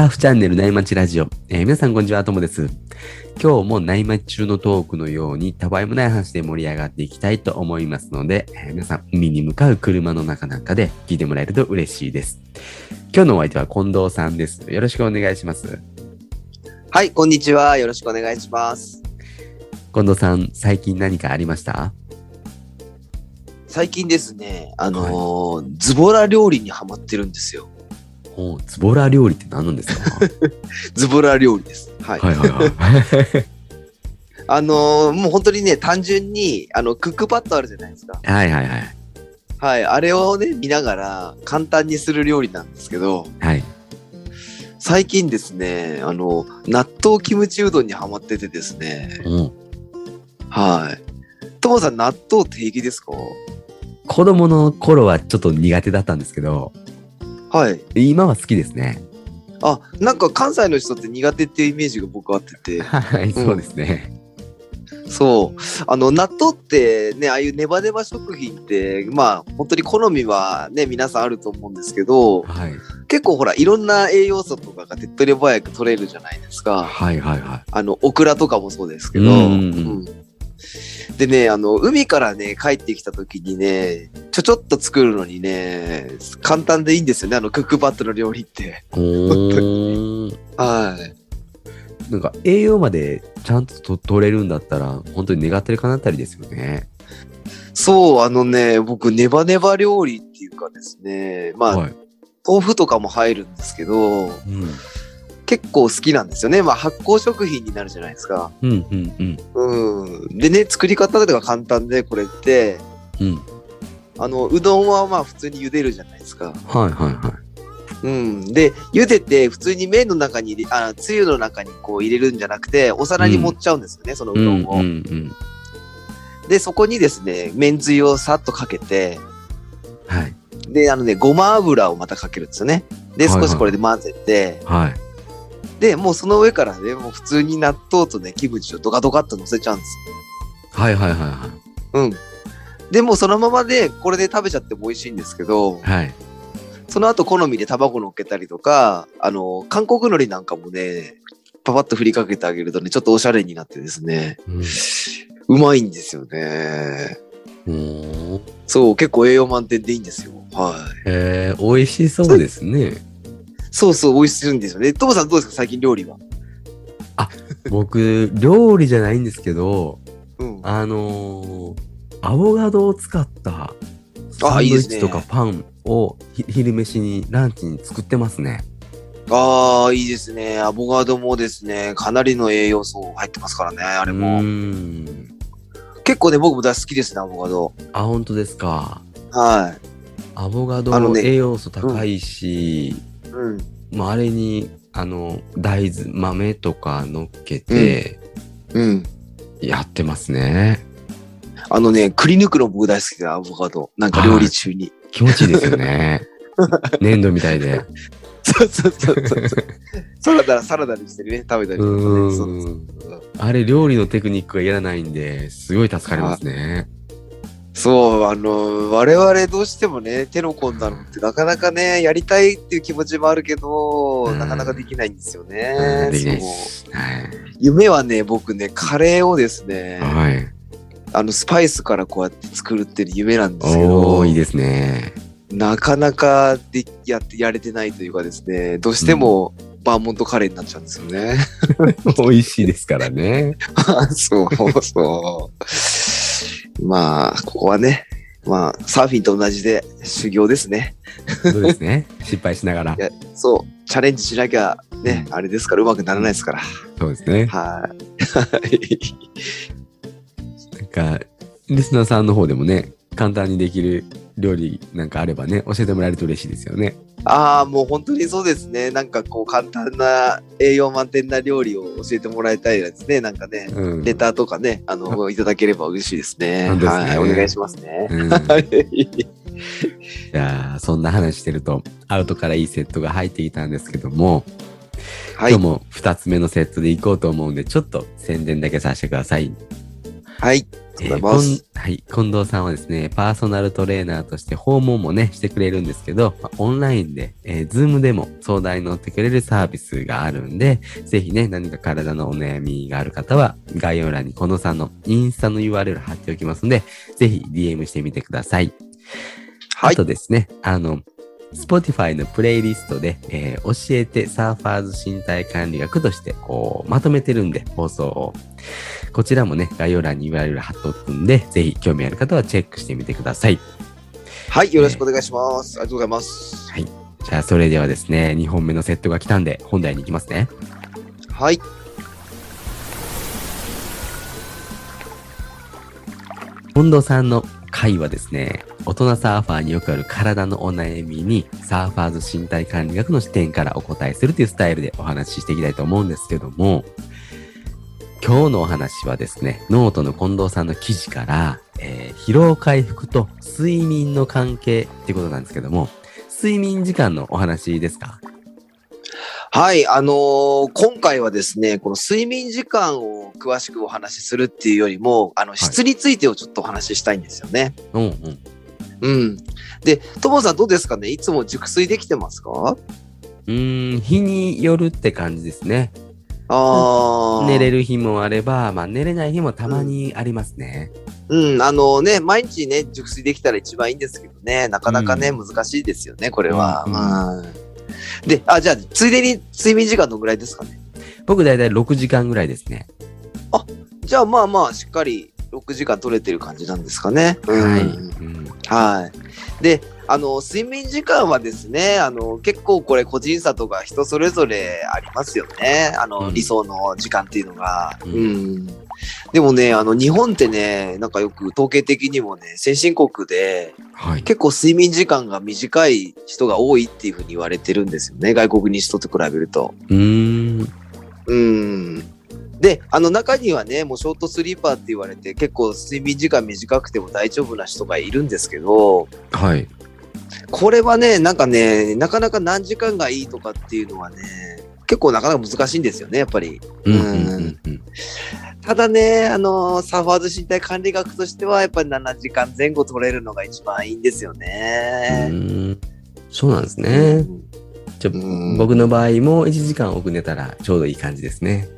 ターフチャンネル内町ラジオ。えー皆さんこんにちは、ともです。今日も内町中のトークのように、たわいもない話で盛り上がっていきたいと思いますので、えー皆さん、海に向かう車の中なんかで聞いてもらえると嬉しいです。今日のお相手は近藤さんです。よろしくお願いします。はい、こんにちは。よろしくお願いします。近藤さん、最近何かありました？最近ですね、あのーズボラ料理にハマってるんですよ。おうズボラ料理って何なんですか？ズボラ料理です。はい。はいはいはい。あのーもう本当にね、単純に、あの、クックパッドあるじゃないですか。はいはいはい。はい。あれをね、見ながら簡単にする料理なんですけど、はい。最近ですね、あの、納豆キムチうどんにハマっててですね、うんはい。ともさん、納豆定義ですか？子供の頃はちょっと苦手だったんですけど、はい。今は好きですね。あ、なんか関西の人って苦手っていうイメージが僕あってて、はい、そうですね。そう。あの、納豆ってね、ああいうネバネバ食品って、まあ、本当に好みはね、皆さんあると思うんですけど、はい。結構ほら、いろんな栄養素とかが手っ取り早く取れるじゃないですか。はいはいはあの、オクラとかもそうですけど。うんうんうんうんでね、あの、海からね、帰ってきた時にね、ちょちょっと作るのにね、簡単でいいんですよね、あの、クックパッドの料理って。はい。なんか栄養までちゃんとと取れるんだったら、本当に願ってるかなったりですよね。そう、あのね、僕、ネバネバ料理っていうかですね、まあ、はい。豆腐とかも入るんですけど、うん。結構好きなんですよね。まあ発酵食品になるじゃないですか。うんうんうん。うん。でね、作り方とかが簡単で、これって、うん。あの、うどんはまあ普通に茹でるじゃないですか。はいはいはい。うん。で、茹でて普通に麺の中にあ、つゆの中にこう入れるんじゃなくて、お皿に盛っちゃうんですよね、そのうどんを。うんうんで、そこにですね、麺つゆをさっとかけて、うん。はい。で、あのね、ごま油をまたかけるんですよね。で、はいはい少しこれで混ぜて、はい。で、もうその上からね、もう普通に納豆とね、キムチをドカドカっと乗せちゃうんですよ。はいはいはいはい。うん。でもうそのままでこれで食べちゃっても美味しいんですけど、はい。その後好みで卵乗っけたりとか、あの、韓国海苔なんかもね、パパッと振りかけてあげるとね、ちょっとおしゃれになってですね、うん。うまいんですよね。おーそう、結構栄養満点でいいんですよ。はい。えー、美味しそうですね。そうそう、美味しいんですよね。トモさんどうですか？最近料理は。僕、料理じゃないんですけど、うん。あのーアボカドを使ったサンドイッチとかパンをひ昼飯にランチに作ってますね。ああ、いいですね。アボカドもですね、かなりの栄養素入ってますからね、あれも。ん。結構ね、僕も大好きですね、アボカド。あ、本当ですか。はい。アボカドあのね栄養素高いし、うん。まあ、あれにあの大豆豆とか乗っけてうん。やってますね。あのね、くり抜くの僕大好きで、アボカド。なんか料理中に。気持ちいいですよね。粘土みたいで。そうそうそうそう。サラダ、サラダにしてね、食べたりとかね。うんそうそうあれ料理のテクニックがいらないんですごい助かりますね。そう、あの、我々どうしてもね、手の込んだのってなかなかね、やりたいっていう気持ちもあるけど、うんなかなかできないんですようねん。できないでそ。はい。夢はね、僕ね、カレーをですね、はい。あの、スパイスからこうやって作るっていう夢なんですけおどー、いいですね。なかなかでやってやれてないというかですね、どうしてもバーモントカレーになっちゃうんですよね。美味しいですからね。そうそう。まあ、ここはね、まあ、サーフィンと同じで修行ですね。そうですね。失敗しながらい。やそう、チャレンジしなきゃね、うんあれですから、うまくならないですから。そうですね。はい。なんか、リスナーさんの方でもね、簡単にできる料理なんかあればね、教えてもらえると嬉しいですよね。ああ、もう本当にそうですね。なんかこう、簡単な栄養満点な料理を教えてもらいたいですね。なんかね、うん。レターとかね、あの、いただければ嬉しいですね。すねはい、お願いしますね。うんはい。いやーそんな話してると、アウトからいいセットが入ってきたんですけども、はい今日。も2つ目のセットでいこうと思うんで、ちょっと宣伝だけさせてください。はい。ありがとうございます。はい、近藤さんはですね、パーソナルトレーナーとして訪問もね、してくれるんですけど、まあオンラインで、えー、 Zoom でも相談に乗ってくれるサービスがあるんで、ぜひね、何か体のお悩みがある方は、概要欄に近藤さんのインスタの URL 貼っておきますので、ぜひ DM してみてください。はいあとですね、あの、Spotify のプレイリストで、えー教えてサーファーズ身体管理学として、こう、まとめてるんで、放送を。こちらもね、概要欄に URL 貼っとくんで、ぜひ興味ある方はチェックしてみてください。はい。よろしくお願いします。ありがとうございます。はい。じゃあ、それではですね、2本目のセットが来たんで、本題に行きますね。はい。近藤さんの回はですね、大人サーファーによくある体のお悩みに、サーファーズ身体管理学の視点からお答えするというスタイルでお話ししていきたいと思うんですけども、今日のお話はですね、ノートの近藤さんの記事から、えー疲労回復と睡眠の関係っていうことなんですけども、睡眠時間のお話ですか？はい。あのー今回はですね、この睡眠時間を詳しくお話しするっていうよりも、あの、質についてをちょっとお話ししたいんですよね。うんうん。うん。で、ともさんどうですかね？いつも熟睡できてますか？うーん、日によるって感じですね。ああ。寝れる日もあれば、まあ寝れない日もたまにありますね。うん、あのね、毎日ね、熟睡できたら一番いいんですけどね、なかなかね、う難しいですよね、これは。うんうんで、あ、じゃあ、ついでに睡眠時間どのぐらいですかね？僕だいたい6時間ぐらいですね。じゃあ、まあまあ、しっかり6時間取れてる感じなんですかね。うんはい。うんはい。で、あの、睡眠時間はですね、あの、結構これ個人差とか人それぞれありますよね。あの、うん理想の時間っていうのが。ううんん。でもね、あの、日本ってね、なんかよく統計的にもね、先進国ではい。結構睡眠時間が短い人が多いっていうふうに言われてるんですよね。外国に人と比べると。うーん。うん。で、あの中にはね、もうショートスリーパーって言われて結構睡眠時間短くても大丈夫な人がいるんですけど、はい。これはね、なんかね、なかなか何時間がいいとかっていうのはね、結構なかなか難しいんですよね、やっぱり。ただね、あの、サーファーズ身体管理学としては、やっぱり7時間前後取れるのが一番いいんですようね。ーんそうなんですね。僕の場合も1時間多く寝たらちょうどいい感じですね。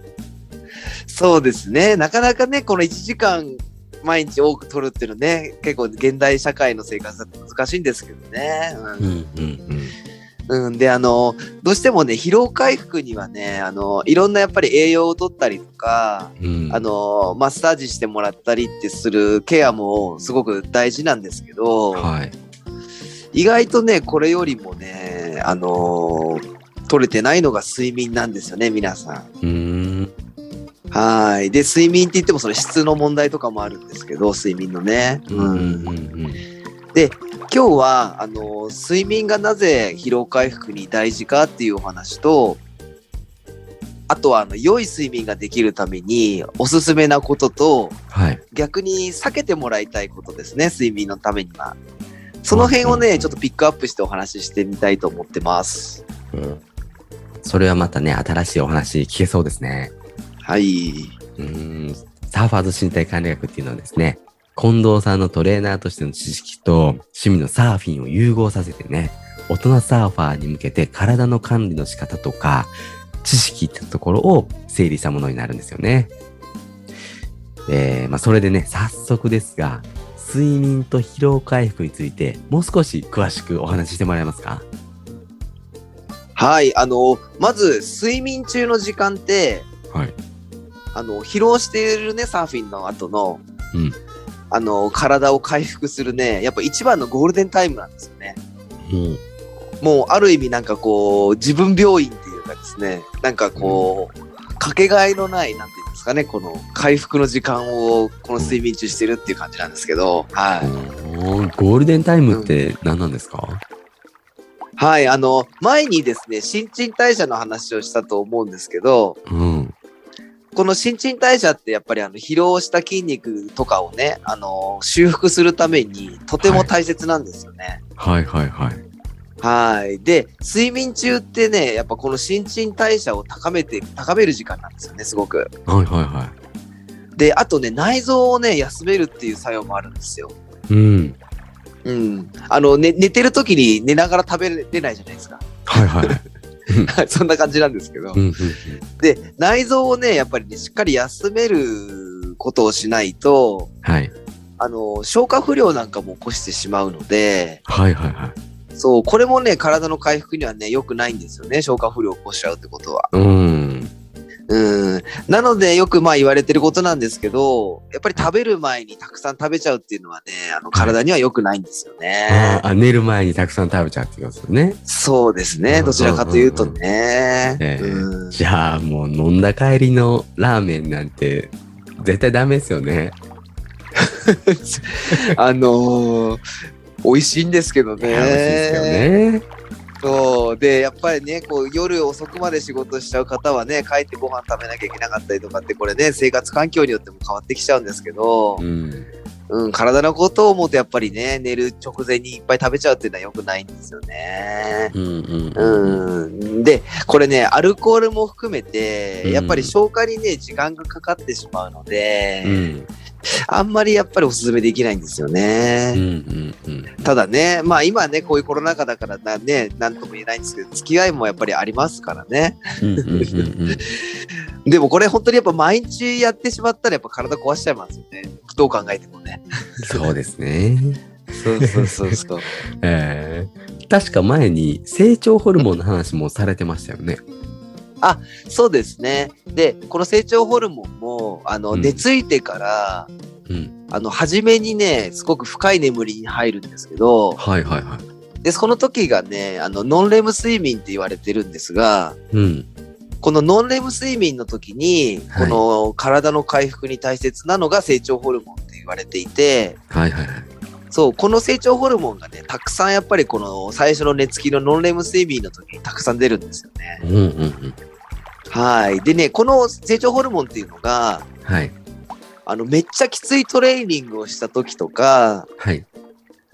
そうですね。なかなかね、この1時間毎日多く取るっていうのね、結構現代社会の生活だと難しいんですけどね。うんうんうん。うん、で、あの、どうしてもね、疲労回復にはね、あの、いろんなやっぱり栄養を取ったりとか、うんあの、マッサージしてもらったりってするケアもすごく大事なんですけど、はい。意外とね、これよりもね、あの、取れてないのが睡眠なんですよね、皆さん。うーん。はい。で、睡眠って言ってもその質の問題とかもあるんですけど、睡眠のね。うんうんうん今日は、あの、睡眠がなぜ疲労回復に大事かっていうお話と、あとは、あの、良い睡眠ができるためにおすすめなことと、はい。逆に避けてもらいたいことですね、睡眠のためには。その辺をね、うんうんちょっとピックアップしてお話ししてみたいと思ってます。うんそれはまたね、新しいお話聞けそうですね。はい。うーん。サーファーズ身体管理学っていうのはですね、近藤さんのトレーナーとしての知識と趣味のサーフィンを融合させてね、大人サーファーに向けて体の管理の仕方とか、知識ってところを整理したものになるんですよね。で、まあそれでね、早速ですが、睡眠と疲労回復についてもう少し詳しくお話ししてもらえますか？はい。あの、まず、睡眠中の時間って、はい。あの、疲労しているね、サーフィンの後の、うんあの、体を回復するね、やっぱ一番のゴールデンタイムなんですよね。うん。もう、ある意味なんかこう、自分病院っていうかですね、なんかこう、かけがえのない、なんていうんですかね、この回復の時間を、この睡眠中してるっていう感じなんですけど、はい。ゴールデンタイムって何なんですか、はい、あの、前にですね、新陳代謝の話をしたと思うんですけど、うん。この新陳代謝ってやっぱりあの疲労した筋肉とかをね、あの修復するためにとても大切なんですよね。はいはいはい。はい。で、睡眠中ってね、やっぱこの新陳代謝を高めて、高める時間なんですよね、すごく。はいはいはい。で、あとね、内臓をね、休めるっていう作用もあるんですよ。うん。うん。あの、ね、寝てる時に寝ながら食べれないじゃないですか。はいはい。そんな感じなんですけど。で、内臓をね、やっぱりね、しっかり休めることをしないと、はい。あの、消化不良なんかも起こしてしまうので、はいはいはい。そう、これもね、体の回復にはね、良くないんですよね、消化不良を起こしちゃうってことは。うん。うん。なので、よくまあ言われてることなんですけど、やっぱり食べる前にたくさん食べちゃうっていうのはね、あの、体には良くないんですよね。ああ、寝る前にたくさん食べちゃうってことですよね。そうですね、うんどちらかというとね。えじゃあもう飲んだ帰りのラーメンなんて絶対ダメですよね。あのー美味しいんですけどね。美味しいですよね。そう。で、やっぱりね、こう、夜遅くまで仕事しちゃう方はね、帰ってご飯食べなきゃいけなかったりとかって、これね、生活環境によっても変わってきちゃうんですけどう、ん。うん、体のことを思うと、やっぱりね、寝る直前にいっぱい食べちゃうっていうのは良くないんですよね。うん。で、これね、アルコールも含めてう、んやっぱり消化にね、時間がかかってしまうので、うんあんまりやっぱりおすすめできないんですよね。うんうんうん。ただね、まあ今ね、こういうコロナ禍だからなね、なんとも言えないんですけど、付き合いもやっぱりありますからね。でもこれ本当にやっぱ毎日やってしまったらやっぱ体壊しちゃいますよね。どう考えてもね。そうですね。そうそうそうそう。えー、確か前に成長ホルモンの話もされてましたよね。そうですね。で、この成長ホルモンも、あの、うん寝ついてから、うん。あの、初めにね、すごく深い眠りに入るんですけど、はいはいはい。で、その時がね、あの、ノンレム睡眠って言われてるんですが、うん。このノンレム睡眠の時に、はいこの体の回復に大切なのが成長ホルモンって言われていて、はいはいはい。そう、この成長ホルモンがね、たくさんやっぱりこの最初の寝つきのノンレム睡眠の時にたくさん出るんですよね。うんうんうん。はい。でね、この成長ホルモンっていうのが、はい。あの、めっちゃきついトレーニングをした時とか、はい。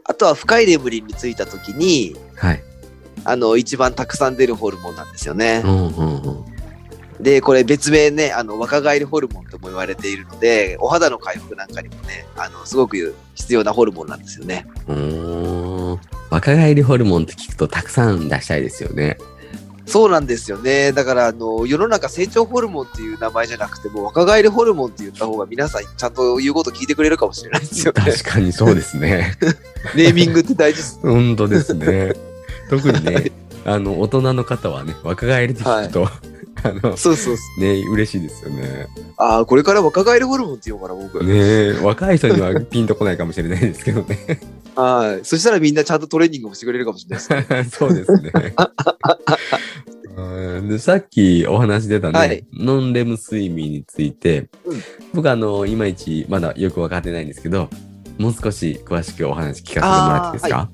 あとは深い眠りについた時に、はい。あの、一番たくさん出るホルモンなんですよねう。んうんうん。で、これ別名ね、あの、若返りホルモンとも言われているので、お肌の回復なんかにもね、あの、すごく必要なホルモンなんですよね。うーん。若返りホルモンって聞くとたくさん出したいですよね。そうなんですよね。だから、あの、世の中成長ホルモンっていう名前じゃなくても、若返りホルモンって言った方が皆さんちゃんと言うこと聞いてくれるかもしれないですよね。確かにそうですね。ネーミングって大事です。本当ですね。特にね、あの、大人の方はね、若返りって聞くと、あの、そうそうそう。ね、嬉しいですよね。ああ、これから若返りホルモンって言おうかな、僕。ね若い人にはピンとこないかもしれないですけどね。はい。そしたらみんなちゃんとトレーニングもしてくれるかもしれないです。そうですね。うんでさっきお話出たね、はいノンレム睡眠について、うん僕あの、いまいちまだよく分かってないんですけど、もう少し詳しくお話聞かせてもらっていいですか、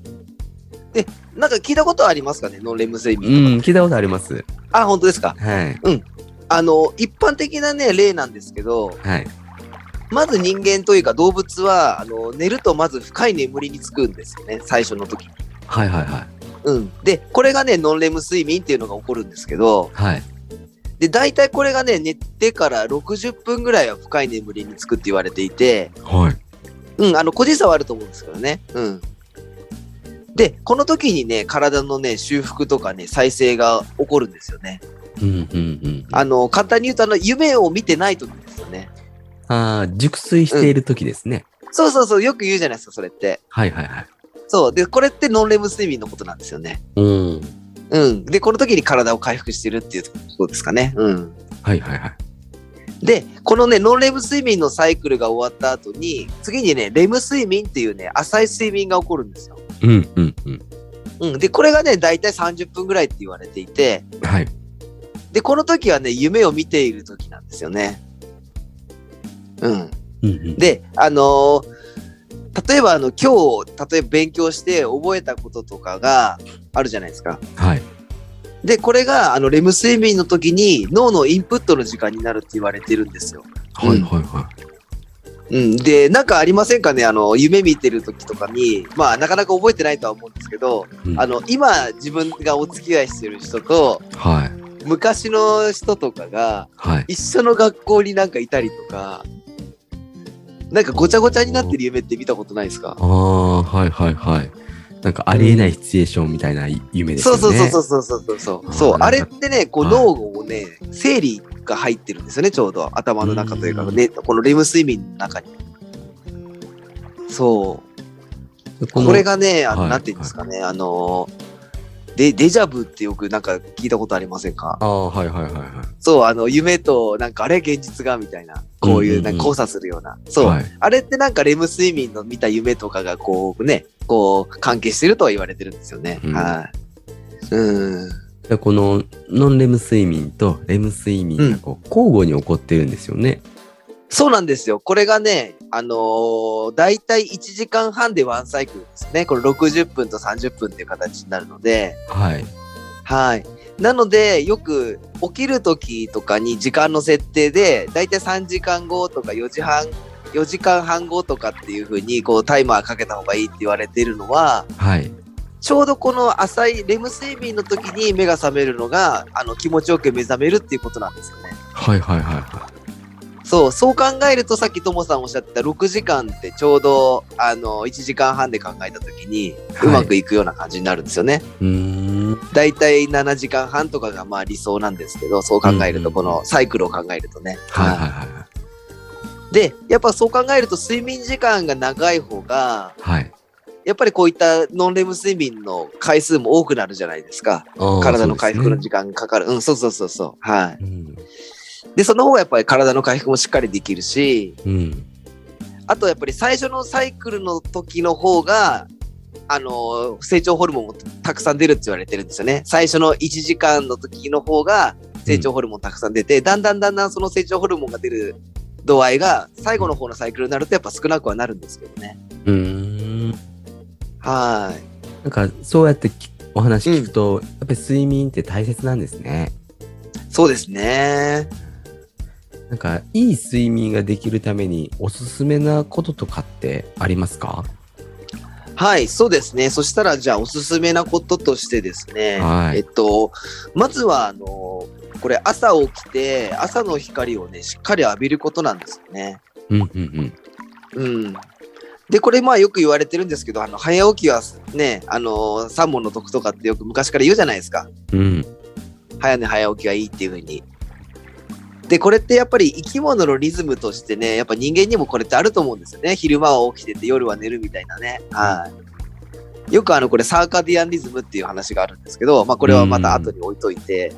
なんか聞いたことありますかね、ノンレム睡う眠。ん、聞いたことあります。あ、本当ですか？はい。あの、一般的なね、例なんですけど、はい。まず人間というか動物は、あの、寝るとまず深い眠りにつくんですよね、最初の時に。はいはいはい。うん。で、これがね、ノンレム睡眠っていうのが起こるんですけど、はい。で、大体これがね、寝てから60分ぐらいは深い眠りにつくって言われていて、はい。うん、あの、個人差はあると思うんですけどね。うん。で、この時にね、体のね、修復とかね、再生が起こるんですよね。うんうんうん。あの、簡単に言うと、あの、夢を見てない時。ああ、熟睡している時ですね。そうそうそう、よく言うじゃないですか、それって。はいはいはい。そう。で、これってノンレム睡眠のことなんですよね。うん。うん。で、この時に体を回復してるっていうことですかね。うん。はいはいはい。で、このね、ノンレム睡眠のサイクルが終わった後に、次にね、レム睡眠っていうね、浅い睡眠が起こるんですよ。うんうんうん。うん。で、これがね、だいたい30分ぐらいって言われていて、はい。で、この時はね、夢を見ている時なんですよね。うん。うんうん。で、あのー例えばあの、今日、例えば勉強して覚えたこととかがあるじゃないですか。はい。で、これが、あの、レム睡眠の時に脳のインプットの時間になるって言われてるんですよ。はいはいはうん。で、なんかありませんかね？あの、夢見てる時とかに、まあ、なかなか覚えてないとは思うんですけど、い。うんあの、今、自分がお付き合いしてる人と、はい。昔の人とかが、はい。一緒の学校になんかいたりとか、なんかごちゃごちゃになってる夢って見たことないですか？ああ、はいはいはい。なんかありえないシチュエーションみたいな夢ですよね。そうそうそうそうそうそうそう。そうあれってね、こうはい脳をね、整理が入ってるんですよね、ちょうど頭の中というか、うんね、このレム睡眠の中に。そう。これがね、あの、はいなんていうんですかね、あの、で、デジャブってよくなんか聞いたことありませんか？ああ、はいはいはいはい。そう、あの、夢と、なんかあれ現実がみたいな、こういう、うんうんうんなんか交差するような。そう。はいあれってなんかレム睡眠の見た夢とかがこうね、こう関係してるとは言われてるんですよね。うんはい。うん。でこのノンレム睡眠とレム睡眠がこう交互に起こってるんですよね。そうなんですよ。これがね、あのー、だいたい1時間半でワンサイクルですね。これ60分と30分っていう形になるので、はい。はい。なので、よく起きる時とかに時間の設定で、だいたい3時間後とか4時半、4時間半後とかっていう風に、こうタイマーかけた方がいいって言われているのは、はい。ちょうどこの浅いレム睡眠の時に目が覚めるのが、あの気持ちよく目覚めるっていうことなんですよね。はいはいはいはそう、そう考えるとさっきともさんおっしゃってた6時間ってちょうどあの1時間半で考えた時にはいうまくいくような感じになるんですよね。い。うーん。だいたい7時間半とかがまあ理想なんですけど、そう考えると、うんうんこのサイクルを考えるとね。はいはいははいで、やっぱそう考えると睡眠時間が長い方が、はい。やっぱりこういったノンレム睡眠の回数も多くなるじゃないですか。体の回復の時間かかる。うん、そうそうそうそう。はい。ですねで、その方がやっぱり体の回復もしっかりできるし、うん。うん。あとやっぱり最初のサイクルの時の方が、あの成長ホルモンもたくさん出るって言われてるんですよね。最初の1時間の時の方が成長ホルモンたくさん出て、だんだんだんだんその成長ホルモンが出る度合いが最後の方のサイクルになるとやっぱ少なくはなるんですけどね。うーん。はい。なんかそうやってきお話聞くと、やっぱり睡眠って大切なんですね。そうですね。なんかいい睡眠ができるためにおすすめなこととかってありますか？はい、そうですね。そしたら、じゃあ、おすすめなこととしてですね、はいえっと、まずは、あの、これ、朝起きて、朝の光をね、しっかり浴びることなんですよね。うんうんうん。うん。で、これ、まあ、よく言われてるんですけど、あの、早起きはね、あの、三問の得とかってよく昔から言うじゃないですか。うん。早寝早起きがいいっていうふうに。で、これってやっぱり生き物のリズムとしてね、やっぱ人間にもこれってあると思うんですよね。昼間は起きてて夜は寝るみたいなね。はい。よくあの、これサーカディアンリズムっていう話があるんですけど、まあこれはまた後に置いといて。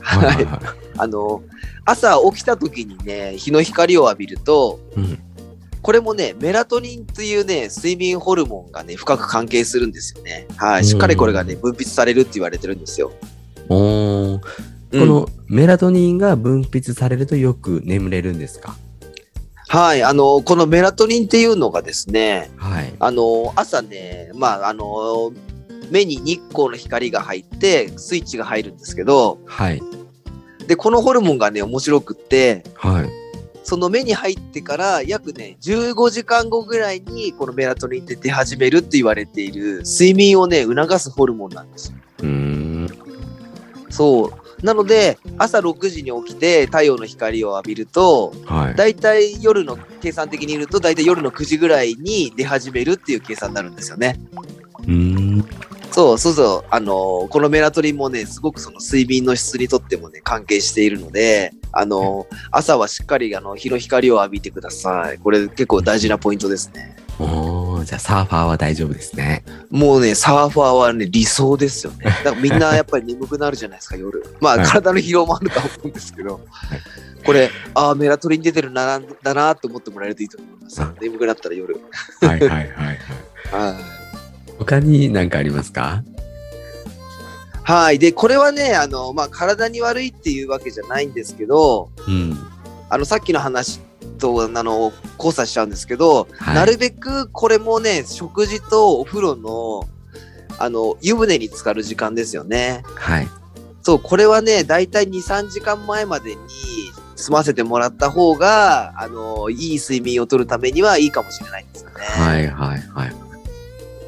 あの、朝起きた時にね、日の光を浴びると、うん。これもね、メラトニンというね、睡眠ホルモンがね、深く関係するんですよね。はい。しっかりこれがね、分泌されるって言われてるんですよ。おーこのメラトニンが分泌されるとよく眠れるんですか？はい、あの、このメラトニンっていうのがですね、はい。あの、朝ね、まあ、あの、目に日光の光が入って、スイッチが入るんですけど、はい。で、このホルモンがね、面白くって、はい。その目に入ってから約ね、15時間後ぐらいに、このメラトニンって出始めるって言われている、睡眠をね、促すホルモンなんですよ。うーん。そう。なので、朝6時に起きて太陽の光を浴びると、はい。だいたい夜の、計算的に言うと、だいたい夜の9時ぐらいに出始めるっていう計算になるんですよね。うーん。そうそうそう。あのーこのメラトニンもね、すごくその睡眠の質にとってもね、関係しているので、あのー朝はしっかりあの日の光を浴びてください。これ結構大事なポイントですね。おーじゃあサーファーは大丈夫ですね。もうね、サーファーはね、理想ですよね。だからみんなやっぱり眠くなるじゃないですか、夜。まあ、はい体の疲労もあるとは思うんですけど、これ、ああ、メラトニン出てるな、だなと思ってもらえるといいと思いますうん。眠くなったら夜。はいはいはいはい。はい。他に何かありますか？はい。で、これはね、あの、まあ、体に悪いっていうわけじゃないんですけど、うん。あの、さっきの話と、あの、交差しちゃうんですけど、はいなるべくこれもね、食事とお風呂の、あの、湯船に浸かる時間ですよね。はい。そう、これはね、だいたい2、3時間前までに済ませてもらった方が、あの、いい睡眠をとるためにはいいかもしれないんですよね。はいはいはい。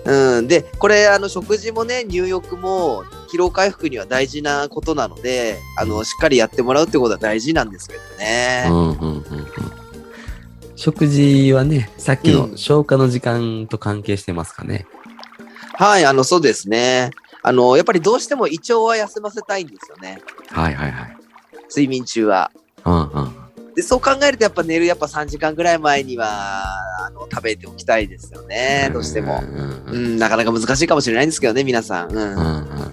うん。で、これ、あの、食事もね、入浴も、疲労回復には大事なことなので、あの、しっかりやってもらうってことは大事なんですけどね。うんうんうんうん。食事はね、さっきうんの消化の時間と関係してますかね。はい、あの、そうですね。あの、やっぱりどうしても胃腸は休ませたいんですよね。はいはいはい。睡眠中は。うんうん。で、そう考えるとやっぱ寝るやっぱ3時間ぐらい前には、あの、食べておきたいですよね。どうしてもう。んうんううん。ん、なかなか難しいかもしれないんですけどね、皆さん。うん。うんうん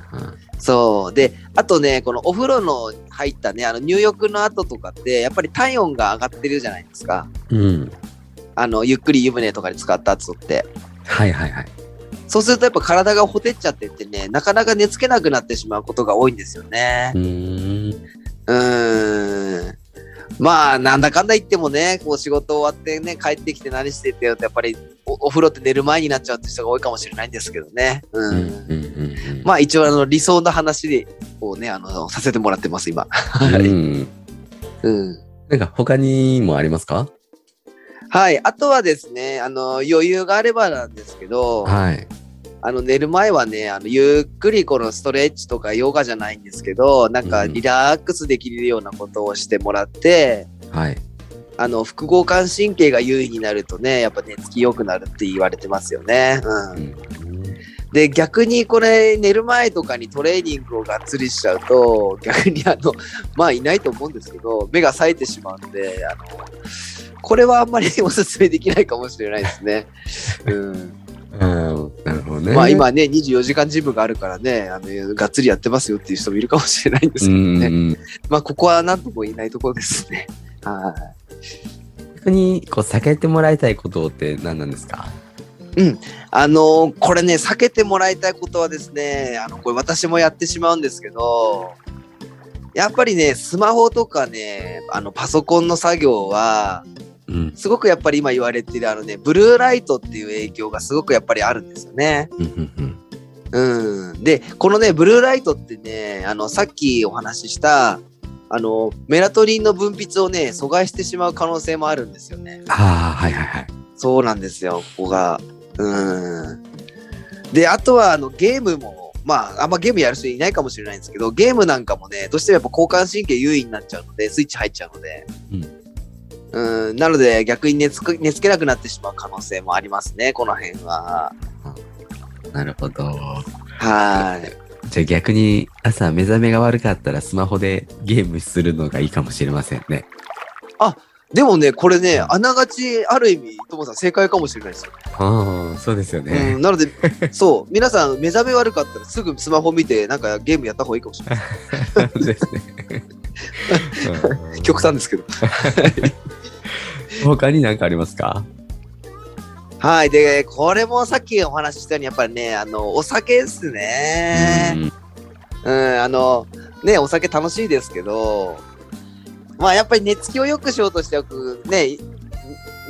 そう。で、あとね、このお風呂の入ったね、あの入浴の後とかって、やっぱり体温が上がってるじゃないですか。うん。うん。あの、ゆっくり湯船とかで使った後って。はいはいはい。そうするとやっぱ体がほてっちゃってってね、なかなか寝つけなくなってしまうことが多いんですよねう。ーん。うーん。まあ、なんだかんだ言ってもね、こう仕事終わってね、帰ってきて何してってやっぱりおお風呂って寝る前になっちゃうって人が多いかもしれないんですけどね。うん。うんうんうんうん。まあ一応あの理想の話で、をね、あの、させてもらってます、今。はい。うん。うん。なんか他にもありますか？はい。あとはですね、あの、余裕があればなんですけど、はい。あの、寝る前はね、あの、ゆっくりこのストレッチとかヨガじゃないんですけど、なんかうんリラックスできるようなことをしてもらって、はい。あの、副交感神経が優位になるとね、やっぱ寝つき良くなるって言われてますよね。う。うんん。で、逆にこれ、寝る前とかにトレーニングをがっつりしちゃうと、逆にあの、まあいないと思うんですけど、目が冴えてしまうので、あの、これはあんまりお勧めできないかもしれないですね。うん。うん。どね。まあ今ね、24時間ジムがあるからね、あの、がっつりやってますよっていう人もいるかもしれないんですうんけどね。うん。まあここは何とも言えないところですね。はい。逆にこう避けてもらいたいことって何なんですか？あのこれね、避けてもらいたいことはですね、あの、これ私もやってしまうんですけど、やっぱりね、スマホとかね、あの、パソコンの作業は、うん。すごくやっぱり今言われてるあのね、ブルーライトっていう影響がすごくやっぱりあるんですよね。うん。で、このね、ブルーライトってね、あの、さっきお話しした、あの、メラトニンの分泌をね、阻害してしまう可能性もあるんですよね。ああ、はいはいはい。そうなんですよ、ここが。うん。で、あとは、あの、ゲームも、まあ、あんまゲームやる人いないかもしれないんですけど、ゲームなんかもね、どうしてもやっぱ交感神経優位になっちゃうので、スイッチ入っちゃうので。うん。なので、逆に寝つく寝つけなくなってしまう可能性もありますね、この辺は。なるほど。はい。じゃあ逆に朝目覚めが悪かったらスマホでゲームするのがいいかもしれませんね。でもね、これね、あながち、ある意味、ともさん正解かもしれないですよ。ああ、そうですようねん、。なので、そう、皆さん、目覚め悪かったらすぐスマホ見て、なんかゲームやった方がいいかもしれない。ですね。うん極端ですけど。他に何かありますか？はい。で、これもさっきお話ししたように、やっぱりね、あの、お酒ですね。うんうん、あの、ね、お酒楽しいですけど、まあ、やっぱり寝つきを良くしようとしてよく、ね、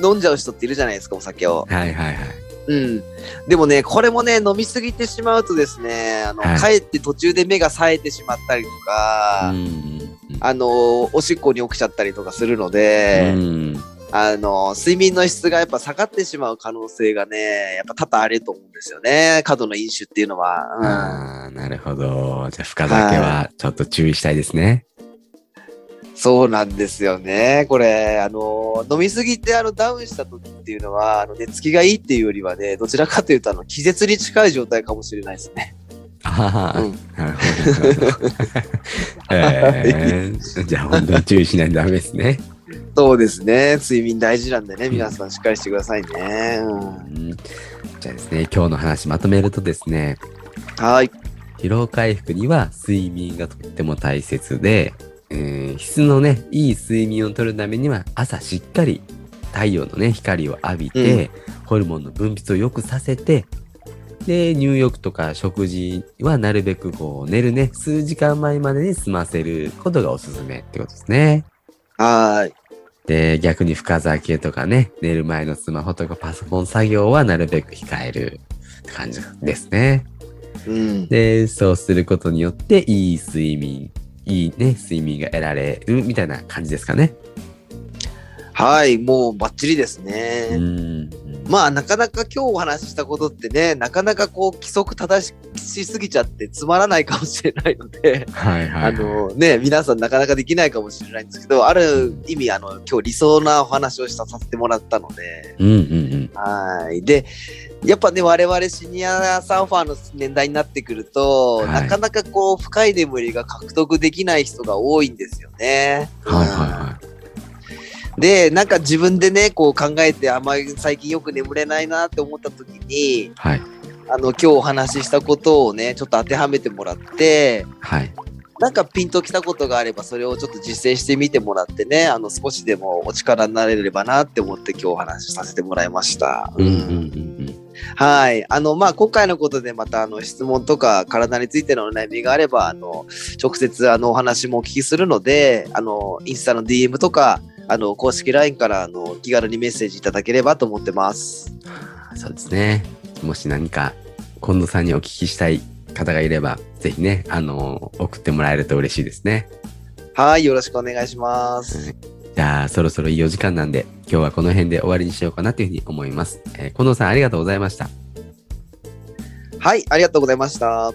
飲んじゃう人っているじゃないですか、お酒を。はいはいはい。うん。でもね、これもね、飲みすぎてしまうとですね、あの、はい帰って途中で目が冴えてしまったりとか、うんあの、おしっこに起きちゃったりとかするので、うんあの、睡眠の質がやっぱ下がってしまう可能性がね、やっぱ多々あると思うんですよね。過度の飲酒っていうのは。ああ、なるほど。じゃあ深酒はちょっと注意したいですね。うん。そうなんですよね。これ、あの、飲みすぎてあのダウンした時っていうのは、あの寝つきがいいっていうよりはね、どちらかというと、あの、気絶に近い状態かもしれないですね。ああ、うんなるほどなるほど。えー、じゃあ本当に注意しないとダメですね。そうですね。睡眠大事なんでね、皆さんしっかりしてくださいね。うんうんじゃあですね、今日の話まとめるとですね、はい。疲労回復には睡眠がとっても大切で、えー質のね、いい睡眠をとるためには朝しっかり太陽のね、光を浴びて、ホルモンの分泌を良くさせて、で、入浴とか食事はなるべくこう寝るね、数時間前までに済ませることがおすすめってことですね。はい。で、逆に深酒とかね、寝る前のスマホとかパソコン作業はなるべく控えるって感じですね。うん。で、そうすることによって、いい睡眠、いいね、睡眠が得られるみたいな感じですかね。はい。もうバッチリですうね。ん。まあなかなか今日お話ししたことってね、なかなかこう規則正しすぎちゃってつまらないかもしれないので、はいはい、はい。あのね、皆さんなかなかできないかもしれないんですけど、ある意味あの今日理想なお話をしたさせてもらったので、うんうんうん。はい。で、やっぱね、我々シニアサーファーの年代になってくると、はいなかなかこう深い眠りが獲得できない人が多いんですよね。はいはいはで、なんか自分でね、こう考えて、あんまり最近よく眠れないなって思った時に、はい。あの、今日お話ししたことをね、ちょっと当てはめてもらって、はい。なんかピンときたことがあれば、それをちょっと実践してみてもらってね、あの、少しでもお力になれればなって思って今日お話しさせてもらいました。うんうんうんうん。はい。あの、まあ、今回のことでまた、あの、質問とか体についてのお悩みがあれば、あの、直接、あの、お話もお聞きするので、あの、インスタの DM とか、あの、公式 LINE から、あの、気軽にメッセージいただければと思ってます。そうですね。もし何か、近藤さんにお聞きしたい方がいれば、ぜひね、あの、送ってもらえると嬉しいですね。はい。よろしくお願いします。じゃあ、そろそろいいお時間なんで、今日はこの辺で終わりにしようかなというふうに思います。えー近藤さんありがとうございました。はい。ありがとうございました。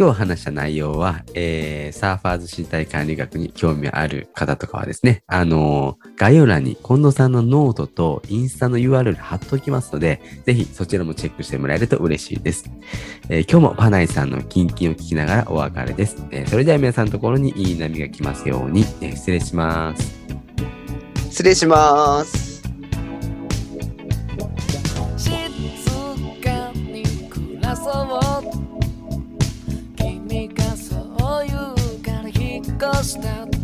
今日話した内容は、えー、サーファーズ身体管理学に興味ある方とかはですね、あのー、概要欄に近藤さんのノートとインスタの URL 貼っておきますので、ぜひそちらもチェックしてもらえると嬉しいです。えー、今日もパナイさんのキンキンを聞きながらお別れです。えー、それでは皆さんのところにいい波が来ますように、えー、失礼します。失礼します。ghost out